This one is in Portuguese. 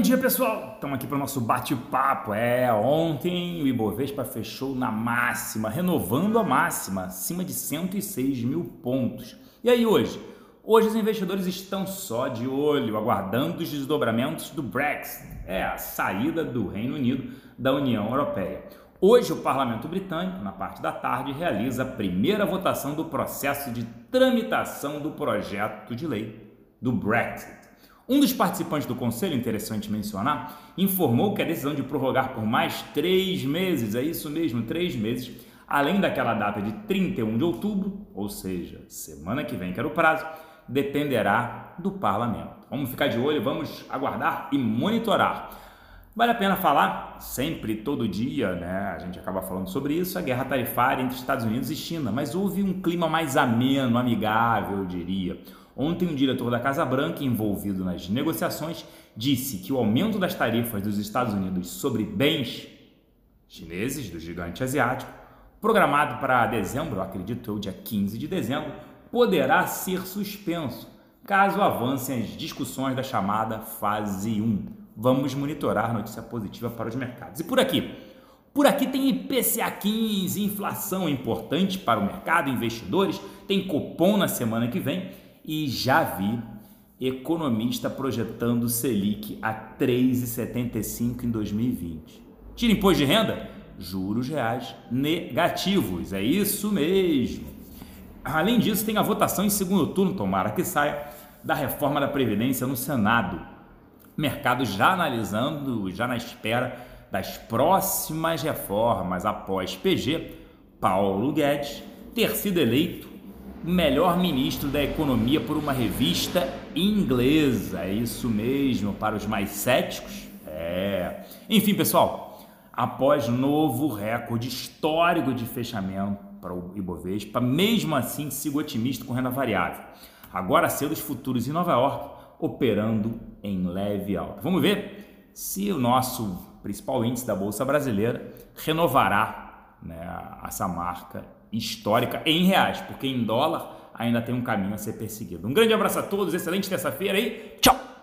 dia, pessoal! Estamos aqui para o nosso bate-papo. É, ontem o Ibovespa fechou na máxima, renovando a máxima, acima de 106 mil pontos. E aí hoje? Hoje os investidores estão só de olho, aguardando os desdobramentos do Brexit, é a saída do Reino Unido da União Europeia. Hoje o Parlamento Britânico, na parte da tarde, realiza a primeira votação do processo de tramitação do projeto de lei do Brexit. Um dos participantes do conselho, interessante mencionar, informou que a decisão de prorrogar por mais três meses, é isso mesmo, três meses, além daquela data de 31 de outubro, ou seja, semana que vem, que era o prazo, dependerá do parlamento. Vamos ficar de olho, vamos aguardar e monitorar. Vale a pena falar, sempre, todo dia, né? A gente acaba falando sobre isso, a guerra tarifária entre Estados Unidos e China, mas houve um clima mais ameno, amigável, eu diria. Ontem, um diretor da Casa Branca envolvido nas negociações disse que o aumento das tarifas dos Estados Unidos sobre bens chineses do gigante asiático, programado para dezembro, acredito eu, dia 15 de dezembro, poderá ser suspenso caso avancem as discussões da chamada fase 1. Vamos monitorar notícia positiva para os mercados. E por aqui, por aqui tem IPCA 15, inflação importante para o mercado, investidores, tem cupom na semana que vem e já vi economista projetando Selic a 3,75 em 2020. Tira imposto de renda? Juros reais negativos, é isso mesmo. Além disso, tem a votação em segundo turno, tomara que saia, da reforma da Previdência no Senado. Mercado já analisando, já na espera das próximas reformas após PG, Paulo Guedes ter sido eleito melhor ministro da economia por uma revista inglesa. É isso mesmo, para os mais céticos. É. Enfim, pessoal, após novo recorde histórico de fechamento para o Ibovespa, mesmo assim sigo otimista com renda variável. Agora cedo os futuros em Nova York operando em leve alta. Vamos ver se o nosso principal índice da Bolsa Brasileira renovará né, essa marca histórica em reais, porque em dólar ainda tem um caminho a ser perseguido. Um grande abraço a todos, excelente terça-feira e tchau!